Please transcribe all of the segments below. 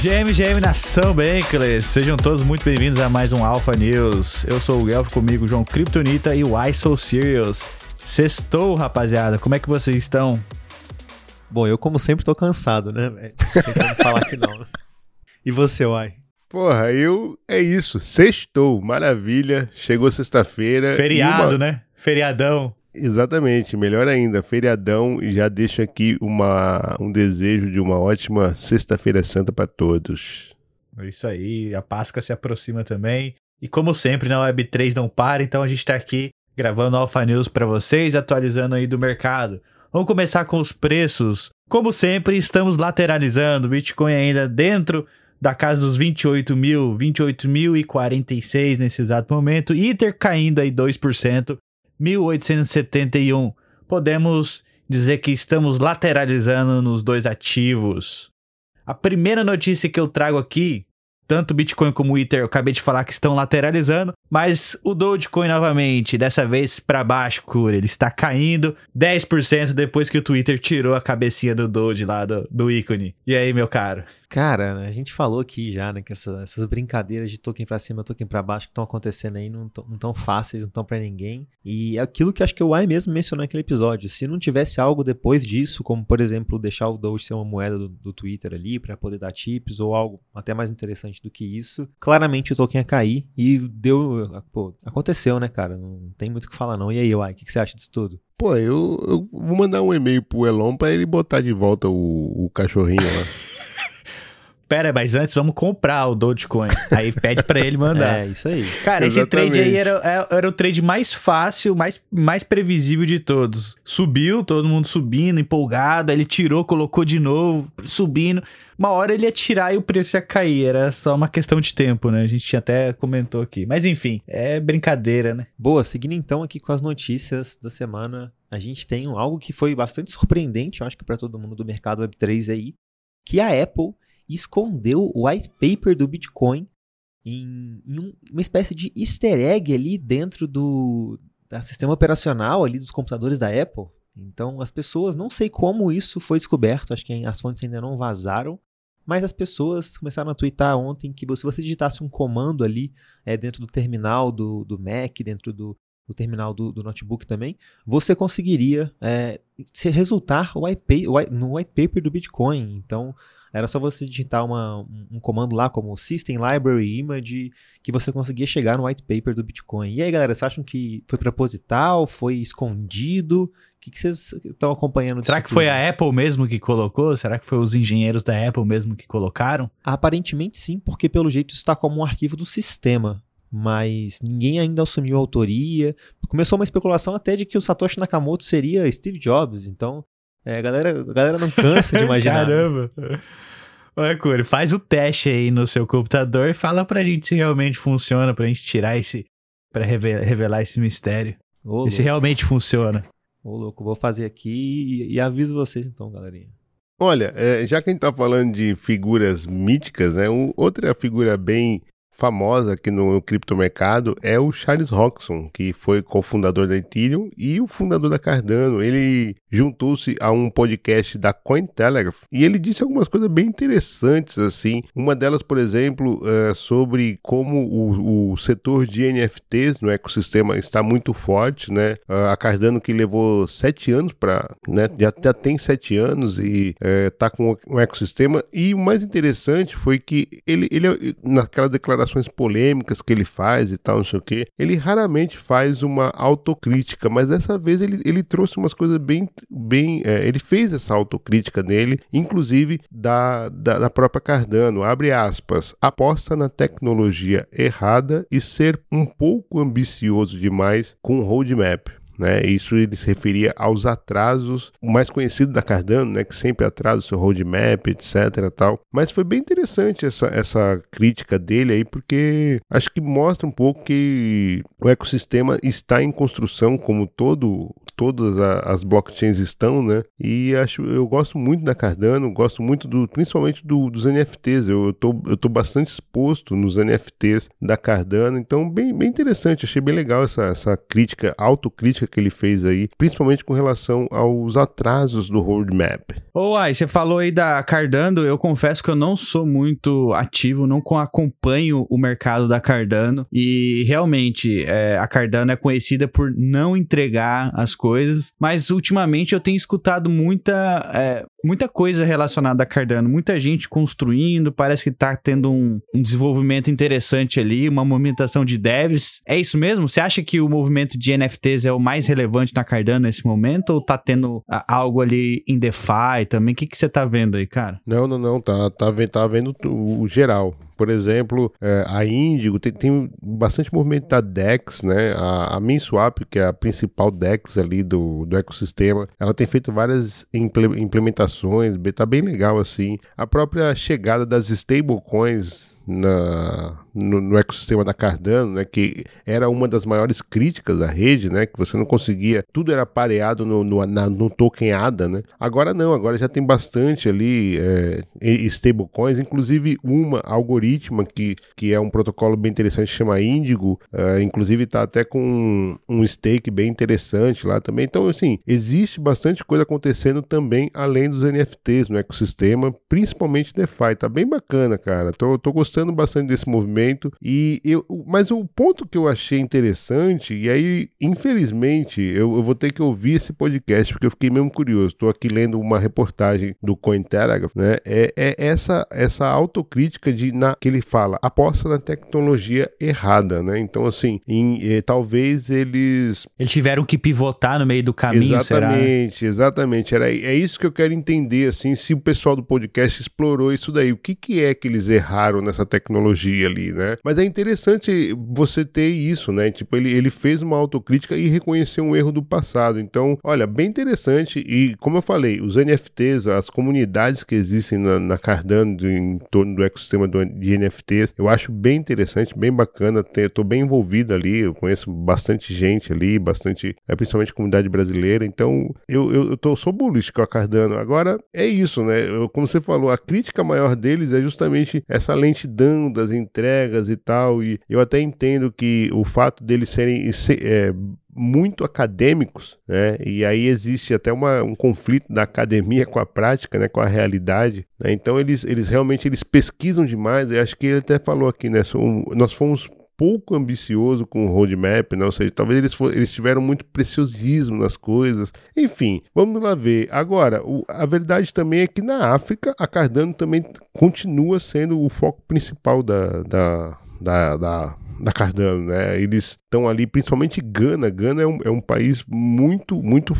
GM, GM Nação Bankless, sejam todos muito bem-vindos a mais um Alpha News. Eu sou o Guelph, comigo João Kryptonita e o I So Serious. Sextou, rapaziada, como é que vocês estão? Bom, eu como sempre tô cansado, né, velho? Tem como falar que não. E você, Uai? Porra, eu. É isso. Sextou. Maravilha. Chegou sexta-feira. Feriado, uma... né? Feriadão. Exatamente, melhor ainda, feriadão e já deixo aqui uma, um desejo de uma ótima Sexta-feira Santa para todos. É isso aí, a Páscoa se aproxima também. E como sempre, na Web3 não para, então a gente está aqui gravando Alpha News para vocês, atualizando aí do mercado. Vamos começar com os preços. Como sempre, estamos lateralizando, Bitcoin ainda dentro da casa dos 28 mil, 28.046 nesse exato momento, Ether caindo aí 2%, 1871. Podemos dizer que estamos lateralizando nos dois ativos. A primeira notícia que eu trago aqui tanto Bitcoin como Ether, eu acabei de falar que estão lateralizando, mas o Dogecoin novamente, dessa vez para baixo, cura, ele está caindo 10% depois que o Twitter tirou a cabecinha do Doge lá do, do ícone. E aí, meu caro? Cara, a gente falou aqui já, né, que essa, essas brincadeiras de token para cima, token para baixo que estão acontecendo aí não tão fáceis, não estão para ninguém. E é aquilo que acho que o Ai mesmo mencionou naquele episódio, se não tivesse algo depois disso, como por exemplo deixar o Doge ser uma moeda do, do Twitter ali para poder dar tips ou algo até mais interessante do que isso, claramente o token ia cair e deu. Pô, aconteceu, né, cara? Não tem muito o que falar, não. E aí, Uai, o que, que, você acha disso tudo? Pô, eu, eu vou mandar um e-mail pro Elon pra ele botar de volta o, o cachorrinho lá. Pera, mas antes vamos comprar o Dogecoin. Aí pede para ele mandar. É, isso aí. Cara, esse trade aí era, é, era o trade mais fácil, mais, mais previsível de todos. Subiu, todo mundo subindo, empolgado. Aí ele tirou, colocou de novo, subindo. Uma hora ele ia tirar e o preço ia cair. Era só uma questão de tempo, né? A gente até comentou aqui. Mas enfim, é brincadeira, né? Boa, seguindo então aqui com as notícias da semana. A gente tem algo que foi bastante surpreendente, eu acho que para todo mundo do mercado Web3 aí, que a Apple escondeu o white paper do Bitcoin em, em um, uma espécie de easter egg ali dentro do, do sistema operacional ali dos computadores da Apple. Então as pessoas, não sei como isso foi descoberto, acho que as fontes ainda não vazaram, mas as pessoas começaram a twittar ontem que se você digitasse um comando ali é, dentro do terminal do, do Mac, dentro do, do terminal do, do, notebook também, você conseguiria é, se resultar o white, no white paper do Bitcoin. Então era só você digitar uma, um comando lá como System Library Image que você conseguia chegar no white paper do Bitcoin. E aí, galera, vocês acham que foi proposital? Foi escondido? O que, que vocês estão acompanhando? Será que tudo? foi a Apple mesmo que colocou? Será que foi os engenheiros da Apple mesmo que colocaram? Aparentemente sim, porque pelo jeito isso está como um arquivo do sistema mas ninguém ainda assumiu a autoria. Começou uma especulação até de que o Satoshi Nakamoto seria Steve Jobs, então é, a, galera, a galera não cansa de imaginar. Né? Caramba! Olha, Curi, faz o teste aí no seu computador e fala pra gente se realmente funciona, pra gente tirar esse. pra revelar esse mistério. Ô, e se realmente funciona. Ô, louco, vou fazer aqui e, e aviso vocês então, galerinha. Olha, é, já que a gente tá falando de figuras míticas, né? Um, outra figura bem famosa aqui no criptomercado é o Charles Roxon, que foi cofundador da Ethereum e o fundador da Cardano. Ele juntou-se a um podcast da Cointelegraph e ele disse algumas coisas bem interessantes assim. Uma delas, por exemplo, é sobre como o, o, setor de NFTs no ecossistema está muito forte, né? A Cardano que levou sete anos para, né? Já, já, tem sete anos e está é, com um ecossistema. E o mais interessante foi que ele, ele naquela declaração declarações polêmicas que ele faz e tal, não sei o que, ele raramente faz uma autocrítica, mas dessa vez ele, ele trouxe umas coisas bem. bem é, ele fez essa autocrítica nele, inclusive da, da, da própria Cardano. Abre aspas, aposta na tecnologia errada e ser um pouco ambicioso demais com o roadmap. Né? Isso ele se referia aos atrasos, o mais conhecido da Cardano, né? que sempre atrasa o seu roadmap, etc. Tal. Mas foi bem interessante essa, essa crítica dele aí, porque acho que mostra um pouco que o ecossistema está em construção, como todo todas a, as blockchains estão, né? E acho, eu gosto muito da Cardano, gosto muito do, principalmente do, dos NFTs. Eu, eu, tô, eu tô bastante exposto nos NFTs da Cardano, então bem, bem interessante. Achei bem legal essa, essa crítica, autocrítica que ele fez aí, principalmente com relação aos atrasos do roadmap. Ô, Ai, você falou aí da Cardano, eu confesso que eu não sou muito ativo, não acompanho o mercado da Cardano. E realmente é, a Cardano é conhecida por não entregar as coisas, mas ultimamente eu tenho escutado muita, é, muita coisa relacionada a Cardano, muita gente construindo, parece que tá tendo um, um, desenvolvimento interessante ali, uma movimentação de devs. É isso mesmo? Você acha que o movimento de NFTs é o mais relevante na Cardano nesse momento ou tá tendo algo ali em DeFi também? O que, que você tá vendo aí, cara? Não, não, não, tá, tá, tá vendo o geral. Por exemplo, é, a Índigo tem, tem, bastante movimento da DEX, né? A, a MinSwap, que é a principal DEX ali do, do ecossistema, ela tem feito várias implementações, tá bem legal assim. A própria chegada das stablecoins na, no, no, ecossistema da Cardano, né, que era uma das maiores críticas da rede, né, que você não conseguia, tudo era pareado no, no, na, no token ADA, né. Agora não, agora já tem bastante ali é, stablecoins, inclusive uma algoritma que, que é um protocolo bem interessante, chama Indigo, é, inclusive está até com um, um stake bem interessante lá também. Então, assim, existe bastante coisa acontecendo também além dos NFTs no ecossistema, principalmente DeFi. Tá bem bacana, cara. Tô, tô gostando bastante desse movimento. E eu, mas o ponto que eu achei interessante, e aí, infelizmente, eu, eu vou ter que ouvir esse podcast, porque eu fiquei mesmo curioso. Estou aqui lendo uma reportagem do Cointelegraph, né? É, é essa, essa autocrítica de na, que ele fala, aposta na tecnologia errada, né? Então, assim, em, eh, talvez eles. Eles tiveram que pivotar no meio do caminho, exatamente, será? Exatamente, Era, é isso que eu quero entender, assim, se o pessoal do podcast explorou isso daí. O que, que é que eles erraram nessa tecnologia ali, né? Mas é interessante você ter isso, né? Tipo, ele, ele fez uma autocrítica e reconheceu um erro do passado. Então, olha, bem interessante. E como eu falei, os NFTs, as comunidades que existem na, na Cardano em torno do ecossistema do, de NFTs, eu acho bem interessante, bem bacana. Estou bem envolvido ali, eu conheço bastante gente ali, bastante, é, principalmente comunidade brasileira. Então, eu, eu, eu tô, sou bullish com a Cardano. Agora, é isso, né? Eu, como você falou, a crítica maior deles é justamente essa lentidão das entregas e tal. E eu até entendo que o fato deles serem é, muito acadêmicos, né? E aí existe até uma, um conflito da academia com a prática, né? Com a realidade. Né? Então eles, eles realmente eles pesquisam demais. Eu acho que ele até falou aqui, né? Nós fomos pouco ambicioso com o roadmap, né? ou seja, talvez eles, for, eles tiveram muito preciosismo nas coisas. Enfim, vamos lá ver. Agora, o, a verdade também é que na África, a Cardano também continua sendo o foco principal da, da, da, da da Cardano, né? Eles estão ali, principalmente Gana. Gana é um, é um país muito, muito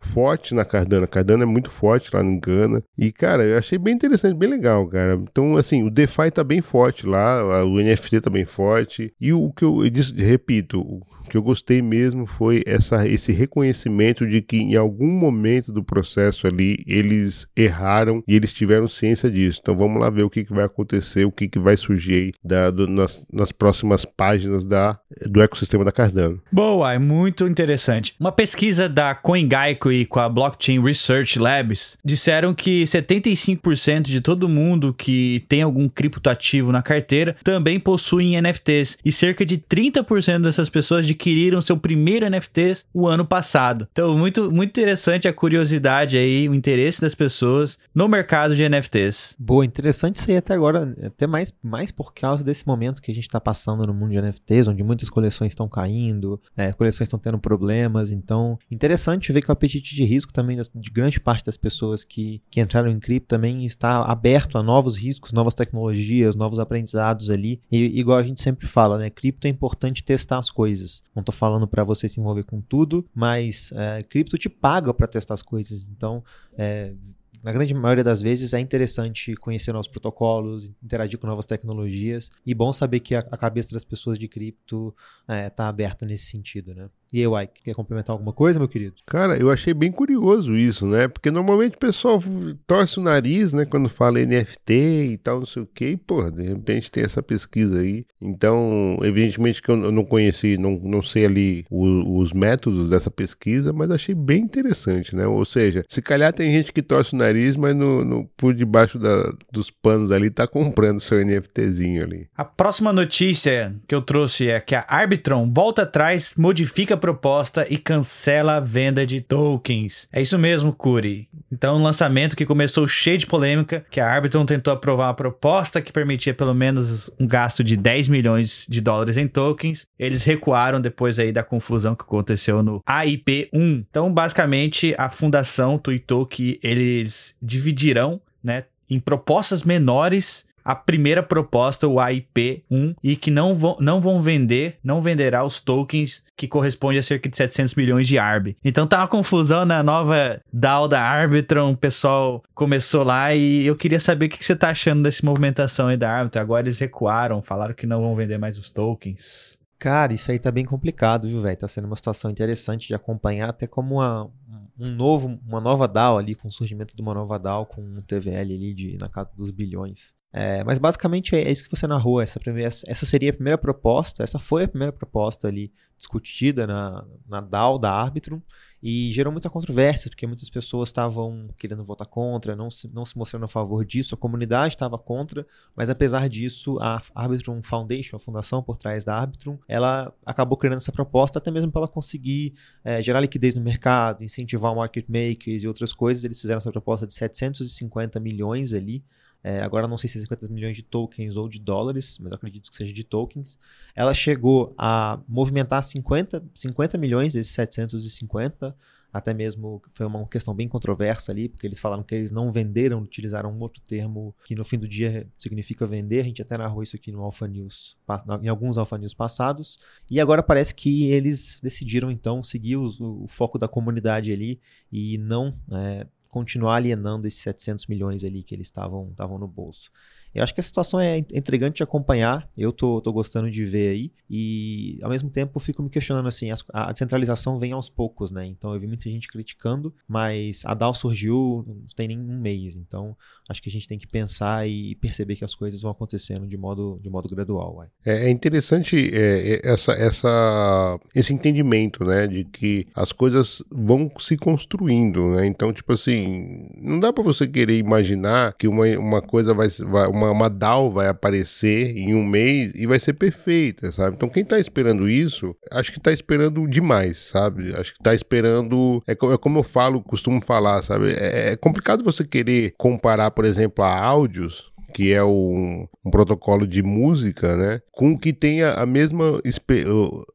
forte na Cardano. Cardano é muito forte lá em Gana. E, cara, eu achei bem interessante, bem legal, cara. Então, assim, o DeFi tá bem forte lá, o NFT tá bem forte. E o que eu, eu disse, repito, que eu gostei mesmo foi essa, esse reconhecimento de que em algum momento do processo ali eles erraram e eles tiveram ciência disso. Então vamos lá ver o que, que vai acontecer, o que, que vai surgir da, do, nas, nas, próximas páginas da, do ecossistema da Cardano. Boa, é muito interessante. Uma pesquisa da CoinGecko e com a Blockchain Research Labs disseram que 75% de todo mundo que tem algum criptoativo na carteira também possuem NFTs e cerca de 30% dessas pessoas de adquiriram seu primeiro NFT o ano passado. Então, muito, muito interessante a curiosidade aí, o interesse das pessoas no mercado de NFTs. Boa, interessante isso aí até agora, até mais, mais por causa desse momento que a gente está passando no mundo de NFTs, onde muitas coleções estão caindo, é, coleções estão tendo problemas. Então, interessante ver que o apetite de risco também de grande parte das pessoas que, que entraram em cripto também está aberto a novos riscos, novas tecnologias, novos aprendizados ali. E igual a gente sempre fala, né? Cripto é importante testar as coisas. Não estou falando para você se envolver com tudo, mas é, cripto te paga para testar as coisas. Então, é, na grande maioria das vezes é interessante conhecer novos protocolos, interagir com novas tecnologias e bom saber que a, cabeça das pessoas de cripto está é, aberta nesse sentido, né? E aí, Uai, quer complementar alguma coisa, meu querido? Cara, eu achei bem curioso isso, né? Porque normalmente o pessoal torce o nariz, né? Quando fala NFT e tal, não sei o quê. E, pô, de repente tem essa pesquisa aí. Então, evidentemente que eu não conheci, não, não sei ali o, os métodos dessa pesquisa, mas achei bem interessante, né? Ou seja, se calhar tem gente que torce o nariz, mas no, no por debaixo da, dos panos ali tá comprando seu NFTzinho ali. A próxima notícia que eu trouxe é que a Arbitron volta atrás, modifica proposta e cancela a venda de tokens. É isso mesmo, Curi. Então, um lançamento que começou cheio de polêmica, que a Arbitron tentou aprovar uma proposta que permitia pelo menos um gasto de 10 milhões de dólares em tokens. Eles recuaram depois aí da confusão que aconteceu no AIP1. Então, basicamente, a fundação tweetou que eles dividirão, né, em propostas menores a primeira proposta, o AIP1, e que não vão, não vão vender, não venderá os tokens que corresponde a cerca de 700 milhões de ARB. Então tá uma confusão na nova DAO da Arbitron, o pessoal começou lá e eu queria saber o que você tá achando dessa movimentação aí da Arbitron. Agora eles recuaram, falaram que não vão vender mais os tokens. Cara, isso aí tá bem complicado, viu, velho? Tá sendo uma situação interessante de acompanhar, até como uma, um novo, uma nova DAO ali, com o surgimento de uma nova DAO com um TVL ali de, na casa dos bilhões. É, mas basicamente é, isso que você narrou. Essa, primeira, essa seria a primeira proposta, essa foi a primeira proposta ali discutida na, na DAO da Arbitrum e gerou muita controvérsia, porque muitas pessoas estavam querendo votar contra, não se, não se mostrando a favor disso, a comunidade estava contra, mas apesar disso, a Arbitrum Foundation, a fundação por trás da Arbitrum, ela acabou criando essa proposta até mesmo para ela conseguir é, gerar liquidez no mercado, incentivar market makers e outras coisas. Eles fizeram essa proposta de 750 milhões ali é, agora não sei se é 50 milhões de tokens ou de dólares, mas acredito que seja de tokens. Ela chegou a movimentar 50, 50 milhões desses 750, até mesmo foi uma questão bem controversa ali, porque eles falaram que eles não venderam, utilizaram um outro termo que no fim do dia significa vender. A gente até narrou isso aqui no Alpha News, em alguns Alpha News passados. E agora parece que eles decidiram então seguir o, o foco da comunidade ali e não é, continuar alienando esses 700 milhões ali que eles estavam no bolso. Eu acho que a situação é intrigante de acompanhar, eu tô, tô gostando de ver aí, e ao mesmo tempo fico me questionando assim, a descentralização vem aos poucos, né? Então eu vi muita gente criticando, mas a DAO surgiu não tem nem um mês, então acho que a gente tem que pensar e perceber que as coisas vão acontecendo de modo, de modo gradual. Uai. É, é interessante é, é, essa, essa, esse entendimento, né, de que as coisas vão se construindo, né? Então, tipo assim, não dá para você querer imaginar que uma, uma coisa vai, vai uma, uma DAO vai aparecer em um mês e vai ser perfeita, sabe? Então quem tá esperando isso, acho que tá esperando demais, sabe? Acho que tá esperando. É, é como eu falo, costumo falar, sabe? É, é complicado você querer comparar, por exemplo, a áudios que é um, um, protocolo de música, né, com que tenha a mesma exper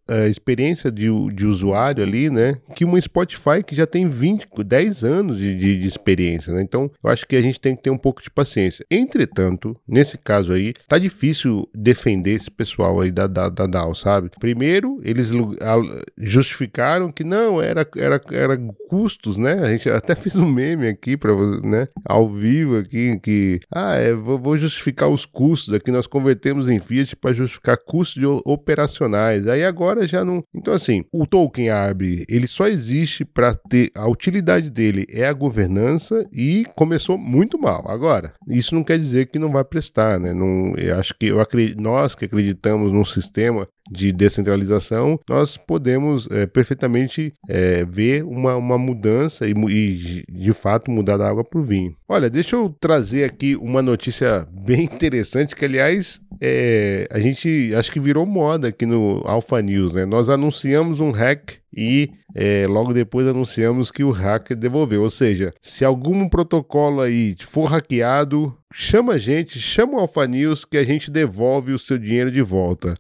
a experiência de, de, usuário ali, né, que uma Spotify que já tem 20, 10 anos de, de, de, experiência, né? Então, eu acho que a gente tem que ter um pouco de paciência. Entretanto, nesse caso aí, tá difícil defender esse pessoal aí da, da, da DAO, sabe? Primeiro, eles justificaram que não, era, era, era custos, né? A gente até fez um meme aqui para você, né? Ao vivo aqui, que, ah, é, vou justificar os custos. Aqui nós convertemos em Fiat para justificar custos operacionais. Aí agora já não. Então, assim, o token ARB ele só existe para ter. A utilidade dele é a governança e começou muito mal. Agora, isso não quer dizer que não vai prestar, né? Não, eu acho que eu acredito, nós que acreditamos num sistema de descentralização, nós podemos é, perfeitamente é, ver uma, uma mudança e, e, de fato mudar da água para o vinho. Olha, deixa eu trazer aqui uma notícia bem interessante que, aliás, é, a gente acho que virou moda aqui no Alpha News, né? Nós anunciamos um hack e é, logo depois anunciamos que o hacker devolveu. Ou seja, se algum protocolo aí for hackeado, chama a gente, chama o Alpha News que a gente devolve o seu dinheiro de volta.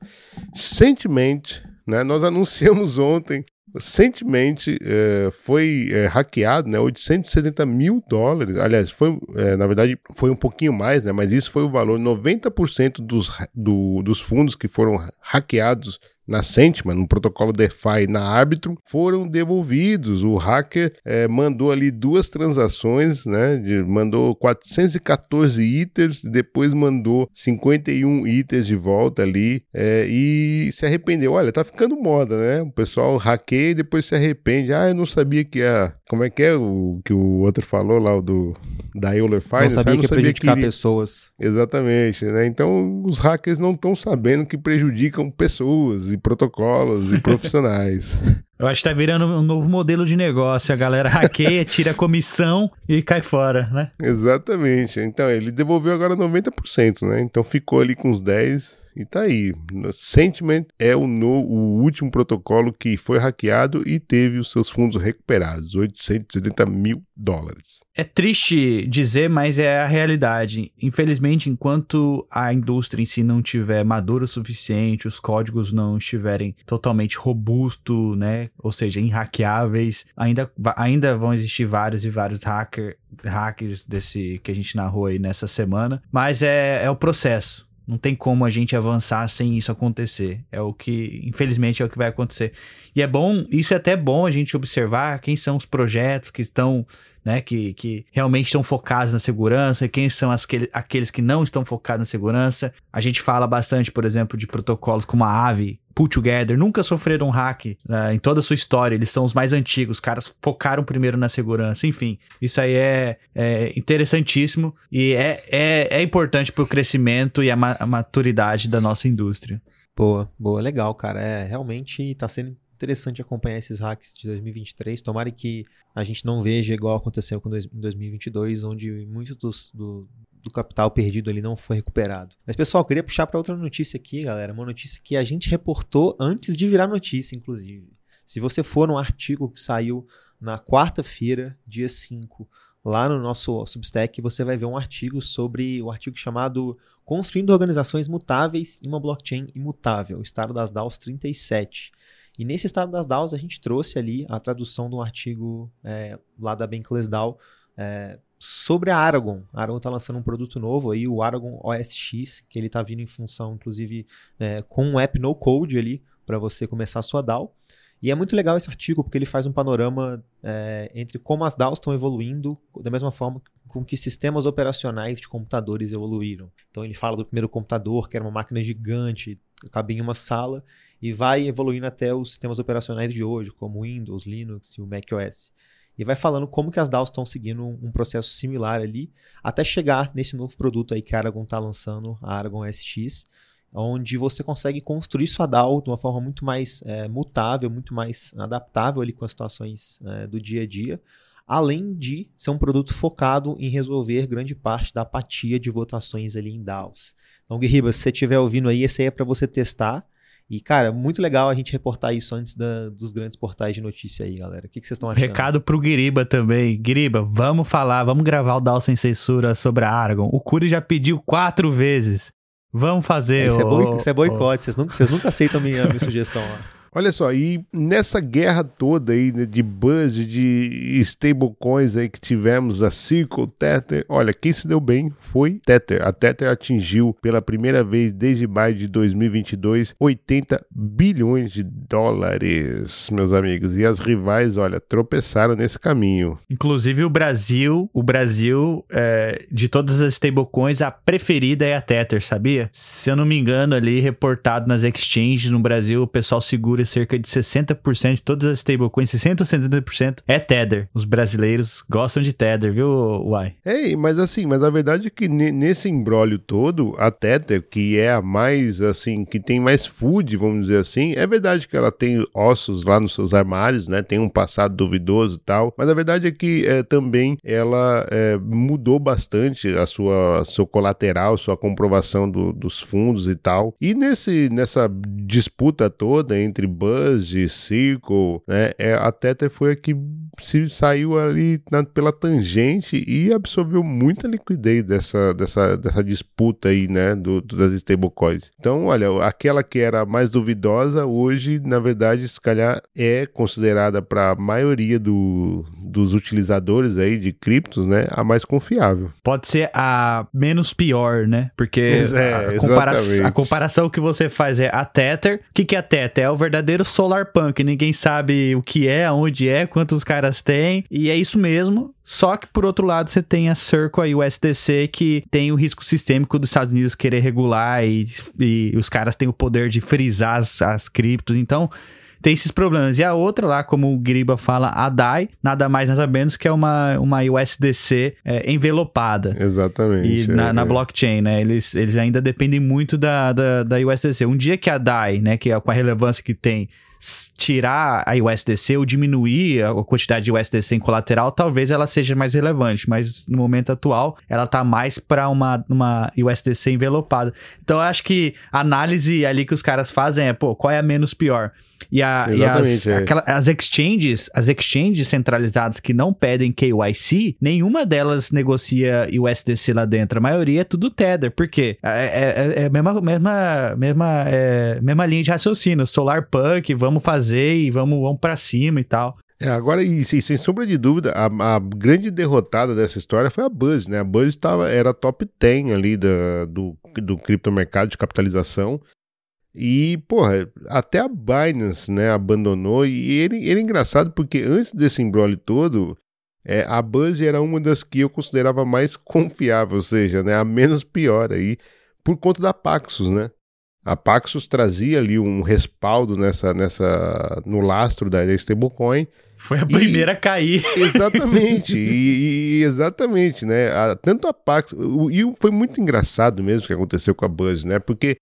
Recentemente, né, nós anunciamos ontem recentemente é, foi é, hackeado, né, 870 mil dólares. Aliás, foi, é, na verdade, foi um pouquinho mais, né, mas isso foi o valor. 90% dos, do, dos fundos que foram hackeados na Sentiment, no protocolo DeFi na Arbitrum, foram devolvidos. O hacker é, mandou ali duas transações, né? De, mandou 414 iters, depois mandou 51 iters de volta ali é, e se arrependeu. Olha, tá ficando moda, né? O pessoal hackeia e depois se arrepende. Ah, eu não sabia que a. Como é que é o que o outro falou lá, o do da Euler Finance? Não sabia não que ia sabia prejudicar que iria- pessoas. Exatamente, né? Então os hackers não estão sabendo que prejudicam pessoas e protocolos e profissionais. Eu acho que tá virando um novo modelo de negócio. A galera hackeia, tira a comissão e cai fora, né? Exatamente. Então ele devolveu agora 90%, né? Então ficou ali com os 10 e tá aí. Sentiment é o, no- o último protocolo que foi hackeado e teve os seus fundos recuperados, 870 mil dólares. É triste dizer, mas é a realidade. Infelizmente, enquanto a indústria em si não tiver madura o suficiente, os códigos não estiverem totalmente robustos, né? Ou seja, inhackeáveis, ainda, ainda vão existir vários e vários hacker, hackers desse que a gente narrou aí nessa semana. Mas é, é o processo. Não tem como a gente avançar sem isso acontecer. É o que, infelizmente, é o que vai acontecer. E é bom, isso é até bom a gente observar quem são os projetos que estão né, que, que realmente estão focados na segurança, e quem são aqueles, que não estão focados na segurança. A gente fala bastante, por exemplo, de protocolos como a Aave, Pull Together, nunca sofreram um hack né, em toda a sua história, eles são os mais antigos, os caras focaram primeiro na segurança, enfim. Isso aí é, é interessantíssimo e é, é, é importante para o crescimento e a, ma- a maturidade da nossa indústria. Boa, boa, legal, cara. É, realmente tá sendo interessante acompanhar esses hacks de 2023. Tomara que a gente não veja igual aconteceu com dois, em 2022, onde muito dos- do, do capital perdido ali não foi recuperado. Mas, pessoal, queria puxar para outra notícia aqui, galera. Uma notícia que a gente reportou antes de virar notícia, inclusive. Se você for no artigo que saiu na quarta-feira, dia 5, lá no nosso Substack, você vai ver um artigo sobre o artigo chamado Construindo Organizações Mutáveis em uma Blockchain Imutável, Estado das DAOs 37. E nesse Estado das DAOs a gente trouxe ali a tradução de um artigo é, lá da Bankless DAO é, sobre a Aragon. A Aragon está lançando um produto novo aí, o Aragon OSX, que ele está vindo em função, inclusive, é, com um app no code ali para você começar a sua DAO. E é muito legal esse artigo porque ele faz um panorama é, entre como as DAOs estão evoluindo, da mesma forma com que sistemas operacionais de computadores evoluíram. Então ele fala do primeiro computador, que era uma máquina gigante, cabia em uma sala, e vai evoluindo até os sistemas operacionais de hoje, como Windows, Linux e o macOS. E vai falando como que as DAOs estão seguindo um, um processo similar ali, até chegar nesse novo produto aí que a Aragon está lançando, a Aragon SX, onde você consegue construir sua DAO de uma forma muito mais é, mutável, muito mais adaptável ali com as situações é, do dia a dia, além de ser um produto focado em resolver grande parte da apatia de votações ali em DAOs. Então, Guirriba, se você estiver ouvindo aí, esse aí é para você testar. E, cara, muito legal a gente reportar isso antes da- dos grandes portais de notícia aí, galera. O que, que vocês estão achando? Recado pro Guiriba também. Guiriba, vamos falar, vamos gravar o Down Sem Censura sobre a Aragon. O Curi já pediu quatro vezes. Vamos fazer. Isso é, boi, isso é ô- boicote, vocês nunca, vocês nunca aceitam a minha, minha sugestão lá. Olha só, e nessa guerra toda aí né, de buzz, de stablecoins aí que tivemos, a Circle, Tether, olha, quem se deu bem foi Tether. A Tether atingiu pela primeira vez desde maio de 2022 80 bilhões de dólares, meus amigos. E as rivais, olha, tropeçaram nesse caminho. Inclusive o Brasil, o Brasil, é, de todas as stablecoins, a preferida é a Tether, sabia? Se eu não me engano, ali reportado nas exchanges no Brasil, o pessoal segura cerca de 60% de todas as stablecoins, 60 ou 70% é Tether. Os brasileiros gostam de Tether, viu, Uai? É, mas assim, mas a verdade é que ne- nesse embrólio todo, a Tether, que é a mais, assim, que tem mais food, vamos dizer assim, é verdade que ela tem ossos lá nos seus armários, né? Tem um passado duvidoso e tal, mas a verdade é que é, também ela é, mudou bastante a sua seu colateral, sua comprovação do- dos fundos e tal. E nesse, nessa disputa toda entre Buzz, Circle, né? É, a Tether foi a que se saiu ali na, pela tangente e absorveu muita liquidez dessa, dessa, dessa disputa aí, né, do, do, das stablecoins. Então, olha, aquela que era mais duvidosa, hoje, na verdade, se calhar é considerada para a maioria do, dos utilizadores aí de criptos, né, a mais confiável. Pode ser a menos pior, né? Porque é, a, compara a, comparação que você faz é a Tether. O que, que é a Tether? É o verdadeiro Solar Punk. Ninguém sabe o que é, aonde é, quantos caras têm. E é isso mesmo. Só que, por outro lado, você tem a Circle e o SDC que tem o risco sistêmico dos Estados Unidos querer regular e, e os caras têm o poder de frisar as, as criptos. Então, tem esses problemas. E a outra lá, como o Griba fala, a DAI, nada mais nada menos que é uma, uma USDC é, envelopada. Exatamente. E é, na, na, blockchain, né? Eles, eles ainda dependem muito da, da, da USDC. Um dia que a DAI, né, que é com a relevância que tem, tirar a USDC ou diminuir a quantidade de USDC em colateral, talvez ela seja mais relevante, mas no momento atual ela tá mais para uma, uma USDC envelopada. Então eu acho que a análise ali que os caras fazem é, pô, qual é a menos pior? E, a, e as, é. aquela, as exchanges, as exchanges centralizadas que não pedem KYC, nenhuma delas negocia USDC lá dentro. A maioria é tudo Tether. Por quê? É, é, é a mesma, mesma, mesma, é, mesma linha de raciocínio. Solar Punk, vamos fazer e vamos, vamos para cima e tal. É, agora, e, e, sem sombra de dúvida, a, a, grande derrotada dessa história foi a Buzz, né? A Buzz tava, era top 10 ali da, do, do criptomercado de capitalização. E, porra, até a Binance, né, abandonou. E ele, ele é engraçado porque antes desse embrolho todo, é, a Buzz era uma das que eu considerava mais confiável, ou seja, né, a menos pior aí, por conta da Paxos, né? A Paxos trazia ali um respaldo nessa, nessa no lastro da stablecoin. Foi a primeira e, a cair. Exatamente, e, e, exatamente, né? A, tanto a Paxos. E foi muito engraçado mesmo o que aconteceu com a Buzz, né? Porque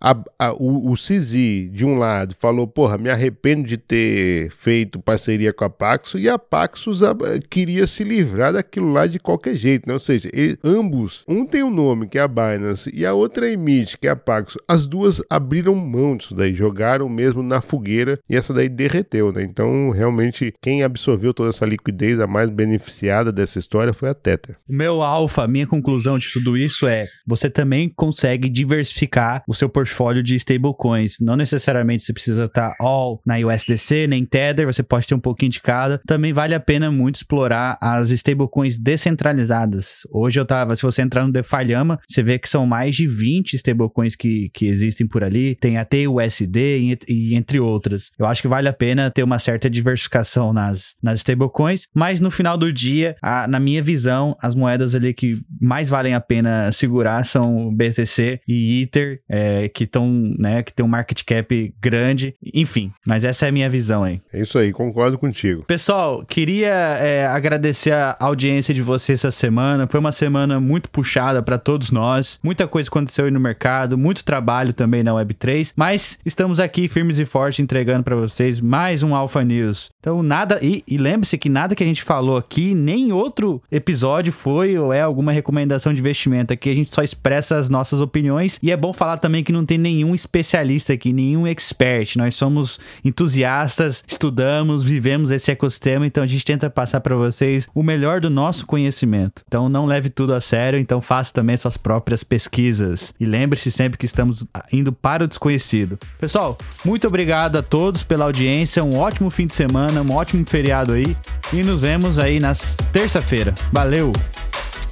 a, a, o, o Cizi, de um lado, falou: Porra, me arrependo de ter feito parceria com a Paxos, e a Paxos a, queria se livrar daquilo lá de qualquer jeito, né? Ou seja, ele, ambos, um tem um nome, que é a Binance, e a outra é a Emit, que é a Paxos. As duas abriram mão disso daí, jogaram mesmo na fogueira, e essa daí derreteu, né? Então, realmente, quem absorveu toda essa liquidez, a mais beneficiada dessa história foi a Tether. O meu alfa, minha conclusão de tudo isso é: você também consegue diversificar o seu portfólio portfólio de stablecoins. Não necessariamente você precisa estar all na USDC, nem Tether, você pode ter um pouquinho de cada. Também vale a pena muito explorar as stablecoins descentralizadas. Hoje eu tava, se você entrar no DeFi Llama, você vê que são mais de 20 stablecoins que, que existem por ali. Tem a TUSD e, entre outras. Eu acho que vale a pena ter uma certa diversificação nas, nas stablecoins, mas no final do dia, a, na minha visão, as moedas ali que mais valem a pena segurar são BTC e Ether, é, que estão, né, que tem um market cap grande, enfim. Mas essa é a minha visão aí. É isso aí, concordo contigo. Pessoal, queria é, agradecer a audiência de vocês essa semana. Foi uma semana muito puxada para todos nós. Muita coisa aconteceu aí no mercado, muito trabalho também na Web3, mas estamos aqui firmes e fortes entregando para vocês mais um Alpha News. Então, nada. E, e lembre-se que nada que a gente falou aqui, nem outro episódio foi ou é alguma recomendação de investimento. Aqui a gente só expressa as nossas opiniões e é bom falar também que não tem nenhum especialista aqui, nenhum expert. Nós somos entusiastas, estudamos, vivemos esse ecossistema, então a gente tenta passar para vocês o melhor do nosso conhecimento. Então não leve tudo a sério, então faça também suas próprias pesquisas. E lembre-se sempre que estamos indo para o desconhecido. Pessoal, muito obrigado a todos pela audiência, um ótimo fim de semana, um ótimo feriado aí e nos vemos aí na terça-feira. Valeu!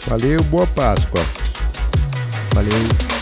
Valeu, boa Páscoa! Valeu!